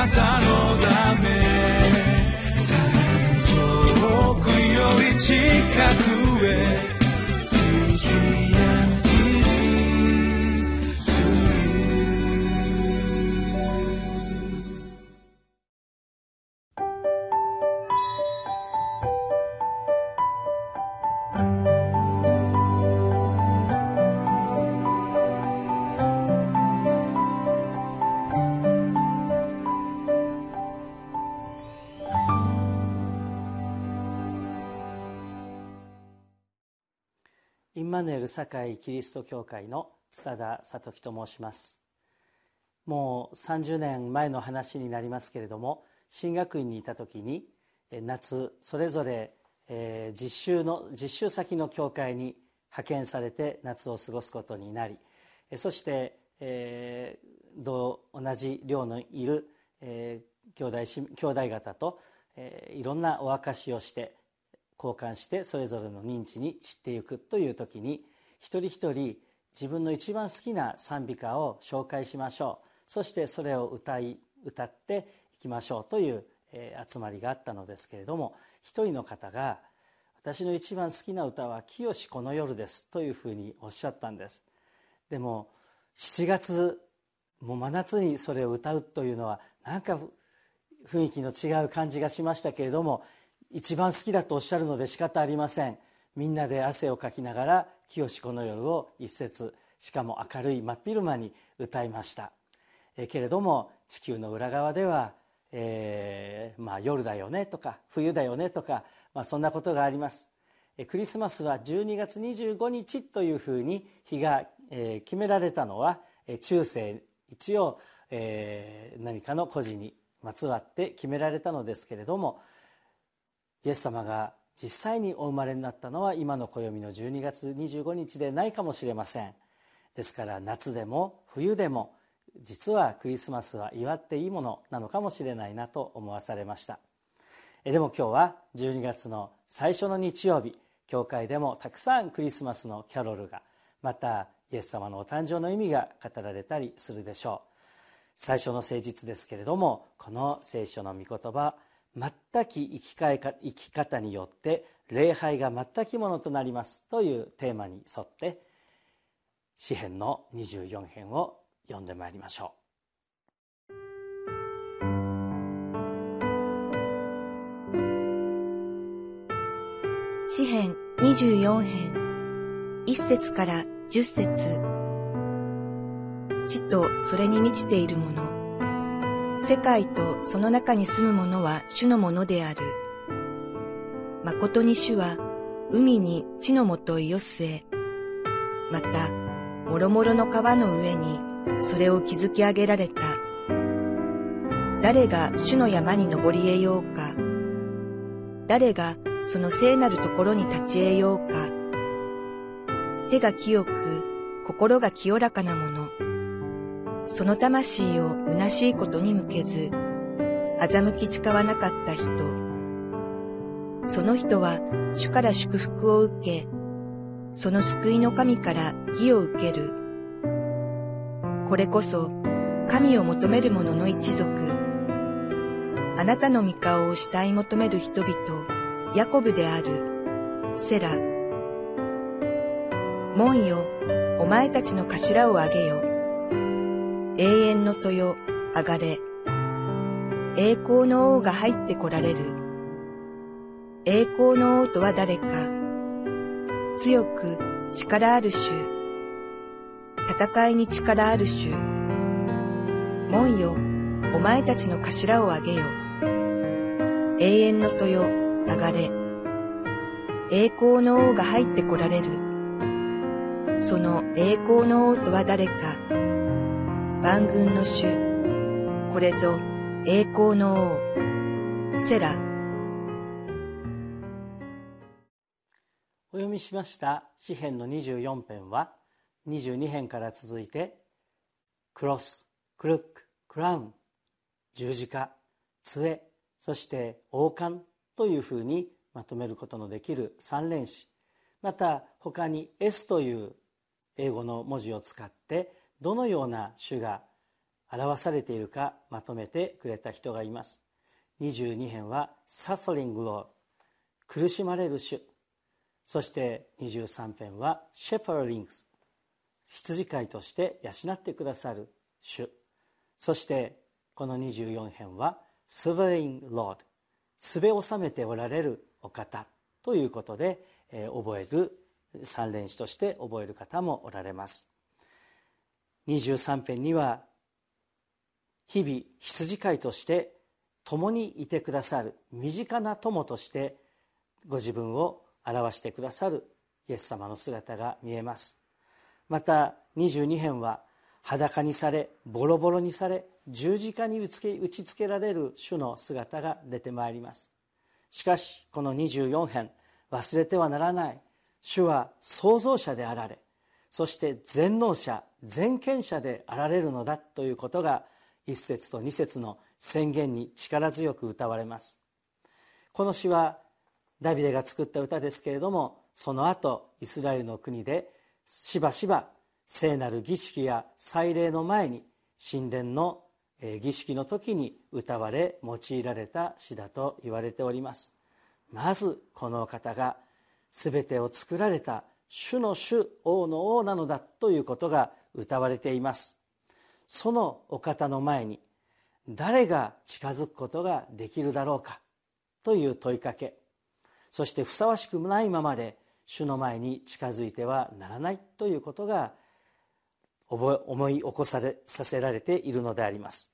なたのため。遠くより近く。マヌエル堺キリスト教会の津田聡樹と申します。もう30年前の話になりますけれども進学院にいた時に夏それぞれ実習の実習先の教会に派遣されて夏を過ごすことになりそして、えー、同じ寮のいる、えー、兄弟兄弟方と、えー、いろんなお証しをして交換してそれぞれの認知に散っていくという時に一人一人自分の一番好きな賛美歌を紹介しましょう。そしてそれを歌い歌っていきましょうという、えー、集まりがあったのですけれども一人の方が「私の一番好きな歌は清この夜です」というふうにおっしゃったんです。でも7月もう真夏にそれを歌うというのはなんか雰囲気の違う感じがしましたけれども一番好きだとおっしゃるので仕方ありません。みんなで汗をかきながら「清この夜」を一節しかも明るい真っ昼間に歌いました。えけれども地球の裏側では、えー、まあ、夜だよねとか冬だよねとか、まあ、そんなことがあります。クリスマスは12月25日というふうに日が、えー、決められたのは中世一応、えー、何かの故事にまつわって決められたのですけれどもイエス様が実際にお生まれになったのは今の暦の12月25日でないかもしれません。ですから夏でも冬でも実はクリスマスは祝っていいものなのかもしれないなと思わされました。でも今日は12月の最初の日曜日教会でもたくさんクリスマスのキャロルがまたイエス様のお誕生の意味が語られたりするでしょう。最初の誠実ですけれどもこの聖書の御言葉全く生きか生き方によって礼拝が全きものとなりますというテーマに沿って詩編の24編を読んでまいりましょう。詩編24編。1節から10節。地とそれに満ちているもの。世界とその中に住む者は主のものである。誠に主は海に地のもとい寄せ、また、もろもろの川の上にそれを築き上げられた。誰が主の山に登り得ようか。誰がその聖なるところに立ち得ようか。手が清く、心が清らかな者。その魂を虚しいことに向けず、欺き誓わなかった人。その人は主から祝福を受け、その救いの神から義を受ける。これこそ神を求める者の一族。あなたの御顔を慕い求める人々、ヤコブである。セラ。門よ、お前たちの頭をあげよ。永遠の豊、上がれ。栄光の王が入って来られる。栄光の王とは誰か。強く力ある主。戦いに力ある主。門よ、お前たちの頭をあげよ。永遠の豊、上がれ。栄光の王が入って来られる。その栄光の王とは誰か。万軍の主、これぞ栄光の王、セラ。お読みしました詩編の24編は22編から続いてクロス、クルック、クラウン、十字架、杖、そして王冠というふうにまとめることのできる三連詩。また他に S という英語の文字を使ってどのような主が表されているかまとめてくれた人がいます。22編は「Suffering Lord」苦しまれる主そして23編は「Shepherdings」羊飼いとして養ってくださる主そしてこの24編は「Sovereign Lord」すべ収めておられるお方ということで、えー、覚える三連詞として覚える方もおられます。23編には日々羊飼いとして共にいてくださる身近な友としてご自分を表してくださるイエス様の姿が見えます。また22編は裸にされボロボロにされ十字架に打ちつけられる主の姿が出てまいります。しかしこの24編忘れてはならない。主は創造者であられそして全能者全権者であられるのだということが一節と二節の宣言に力強く歌われます。この詩はダビデが作った歌ですけれどもその後イスラエルの国でしばしば聖なる儀式や祭礼の前に神殿の儀式の時に歌われ用いられた詩だと言われております。まずこの方が全てを作られた主の主王の王なのだということが歌われています。そのお方の前に誰が近づくことができるだろうかという問いかけ。そしてふさわしくないままで主の前に近づいてはならないということが思い起こされさせられているのであります。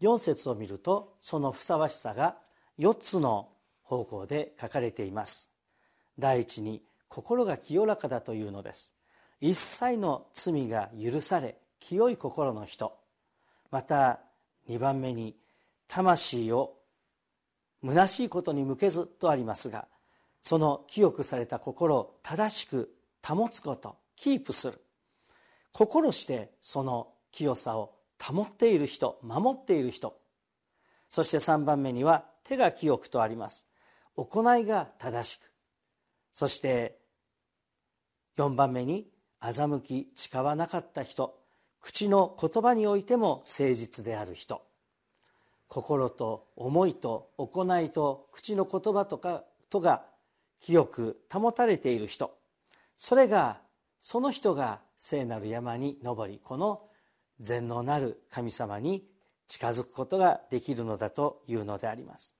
4節を見るとそのふさわしさが4つの方向で書かれています。第一に心が清らかだというのです。一切の罪が許され清い心の人。また2番目に魂を虚しいことに向けずとありますがその清くされた心を正しく保つことキープする。心してその清さを保っている人守っている人。そして3番目には手が清くとあります。行いが正しく。そして4番目に欺き誓わなかった人。口の言葉においても誠実である人。心と思いと行いと口の言葉とかとが清く保たれている人。それがその人が聖なる山に登りこの全能なる神様に近づくことができるのだというのであります。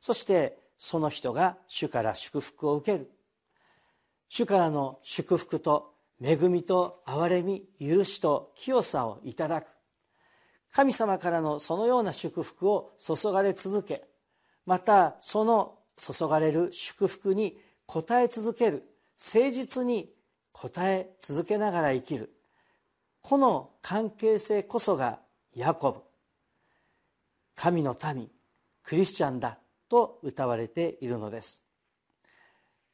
そしてその人が主から祝福を受ける。主からの祝福と恵みと憐れみ許しと清さをいただく。神様からのそのような祝福を注がれ続けまたその注がれる祝福に応え続ける。誠実に応え続けながら生きる。この関係性こそがヤコブ。神の民クリスチャンだと歌われているのです。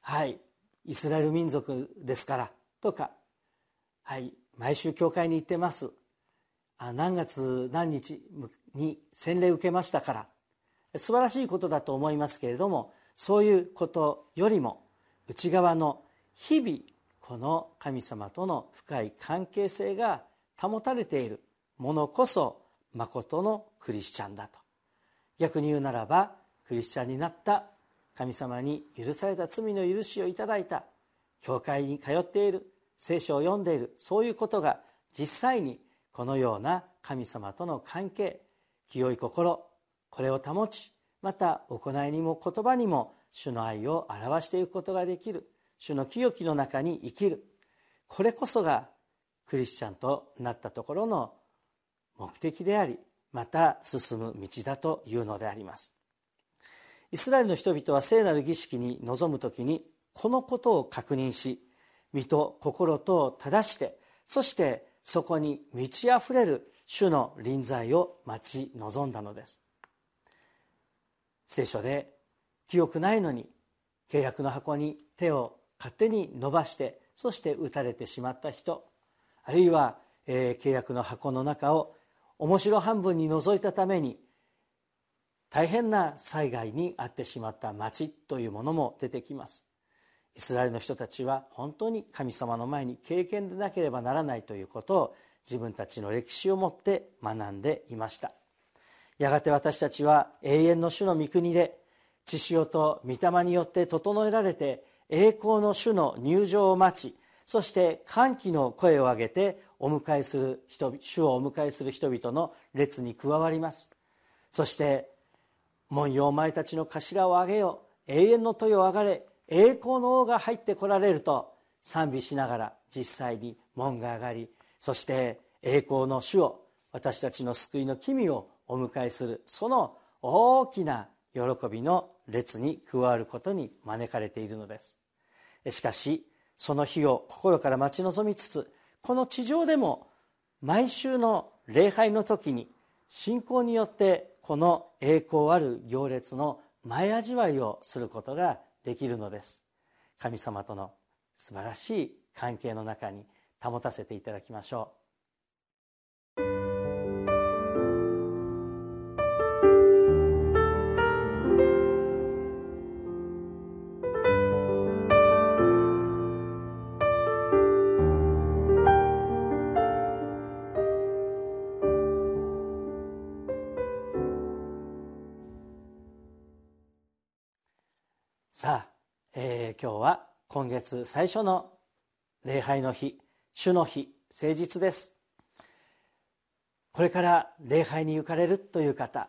はい。イスラエル民族ですからとかはい毎週教会に行ってます。あ何月何日に洗礼受けましたから。素晴らしいことだと思いますけれどもそういうことよりも内側の日々この神様との深い関係性が保たれているものこそまことのクリスチャンだと。逆に言うならばクリスチャンになった神様に許された罪の許しをいただいた教会に通っている聖書を読んでいる。そういうことが実際にこのような神様との関係清い心これを保ちまた行いにも言葉にも主の愛を表していくことができる。主の清きの中に生きる。これこそがクリスチャンとなったところの目的でありまた進む道だというのであります。イスラエルの人々は聖なる儀式に臨む時にこのことを確認し身と心と正してそしてそこに満ち溢れる主の臨在を待ち望んだのです。聖書で記憶ないのに契約の箱に手を勝手に伸ばしてそして打たれてしまった人あるいは、えー、契約の箱の中を面白半分に覗いたために大変な災害に遭ってしまった町というものも出てきます。イスラエルの人たちは本当に神様の前に経験でなければならないということを自分たちの歴史をもって学んでいました。やがて私たちは永遠の主の御国で血潮と御霊によって整えられて栄光の主の入場を待ちそして歓喜の声を上げてお迎えする人主をお迎えする人々の列に加わります。そして文様お前たちの頭を上げよ永遠の豊を上がれ。栄光の王が入ってこられると賛美しながら実際に門が上がりそして栄光の主を私たちの救いの君をお迎えするその大きな喜びの列に加わることに招かれているのです。しかしその日を心から待ち望みつつこの地上でも毎週の礼拝の時に信仰によってこの栄光ある行列の前味わいをすることができるのです。神様との素晴らしい関係の中に保たせていただきましょう。さあ、えー、今日は今月最初の礼拝の日主の日誠実です。これから礼拝に行かれるという方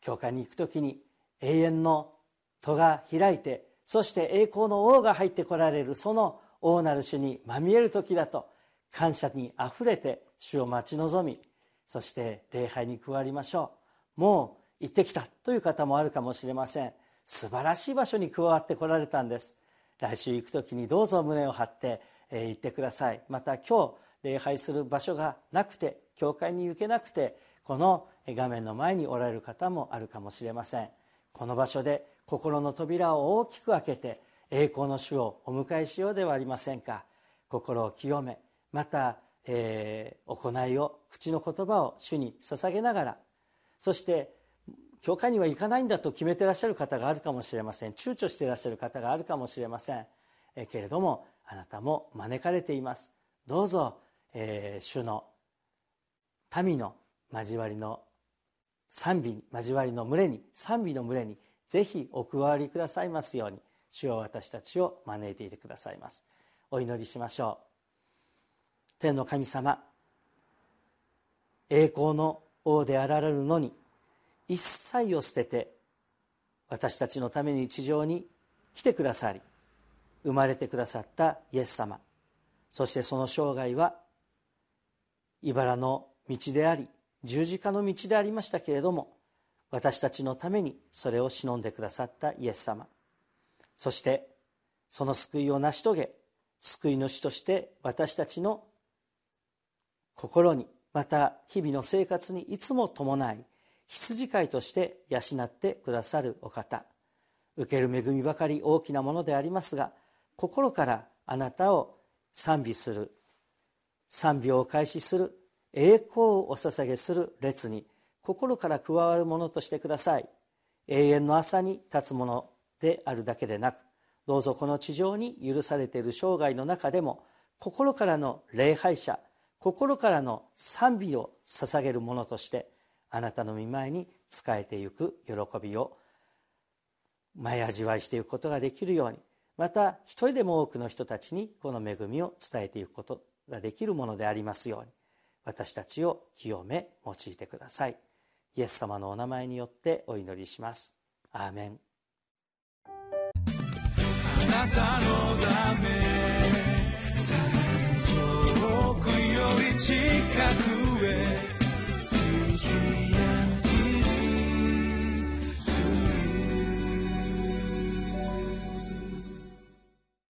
教会に行く時に永遠の戸が開いてそして栄光の王が入ってこられるその王なる主にまみえる時だと感謝にあふれて主を待ち望みそして礼拝に加わりましょう。もう行ってきたという方もあるかもしれません。素晴らしい場所に加わってこられたんです。来週行く時にどうぞ胸を張って行ってください。また今日礼拝する場所がなくて教会に行けなくてこの画面の前におられる方もあるかもしれません。この場所で心の扉を大きく開けて栄光の主をお迎えしようではありませんか。心を清めまた、えー、行いを口の言葉を主に捧げながらそして教会には行かないんだと決めてらっしゃる方があるかもしれません。躊躇してらっしゃる方があるかもしれません。えけれどもあなたも招かれています。どうぞ、えー、主の民の交わりの賛美に交わりの群れに賛美の群れにぜひお加わりくださいますように主は私たちを招いていてくださいます。お祈りしましょう。天の神様栄光の王であられるのに一切を捨てて私たちのために地上に来てくださり生まれてくださったイエス様。そしてその生涯は茨の道であり十字架の道でありましたけれども私たちのためにそれを忍んでくださったイエス様。そしてその救いを成し遂げ救い主として私たちの心にまた日々の生活にいつも伴い羊飼いとして養ってくださるお方。受ける恵みばかり大きなものでありますが心からあなたを賛美する賛美をお返しする栄光をお捧げする列に心から加わるものとしてください。永遠の朝に立つものであるだけでなくどうぞこの地上に許されている生涯の中でも心からの礼拝者心からの賛美を捧げるものとしてあなたの御前に仕えていく喜びを前味わいしていくことができるようにまた一人でも多くの人たちにこの恵みを伝えていくことができるものでありますように私たちを清め用いてください。イエス様のお名前によってお祈りします。アーメン。あなたのため遠くより近くへ